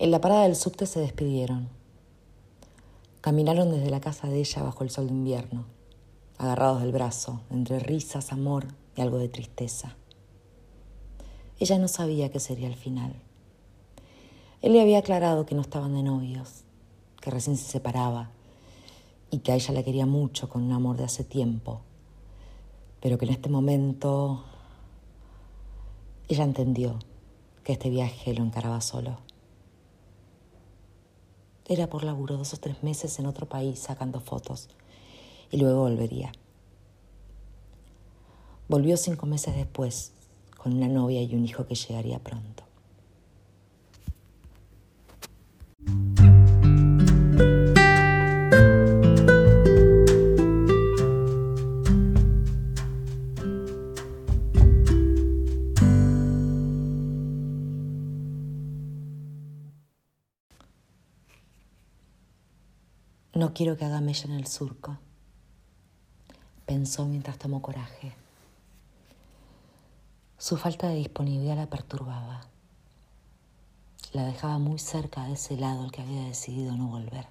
En la parada del subte se despidieron. Caminaron desde la casa de ella bajo el sol de invierno, agarrados del brazo, entre risas, amor y algo de tristeza. Ella no sabía qué sería el final. Él le había aclarado que no estaban de novios, que recién se separaba y que a ella la quería mucho con un amor de hace tiempo, pero que en este momento ella entendió que este viaje lo encaraba solo. Era por laburo dos o tres meses en otro país sacando fotos y luego volvería. Volvió cinco meses después con una novia y un hijo que llegaría pronto. No quiero que haga mella en el surco, pensó mientras tomó coraje. Su falta de disponibilidad la perturbaba. La dejaba muy cerca de ese lado al que había decidido no volver.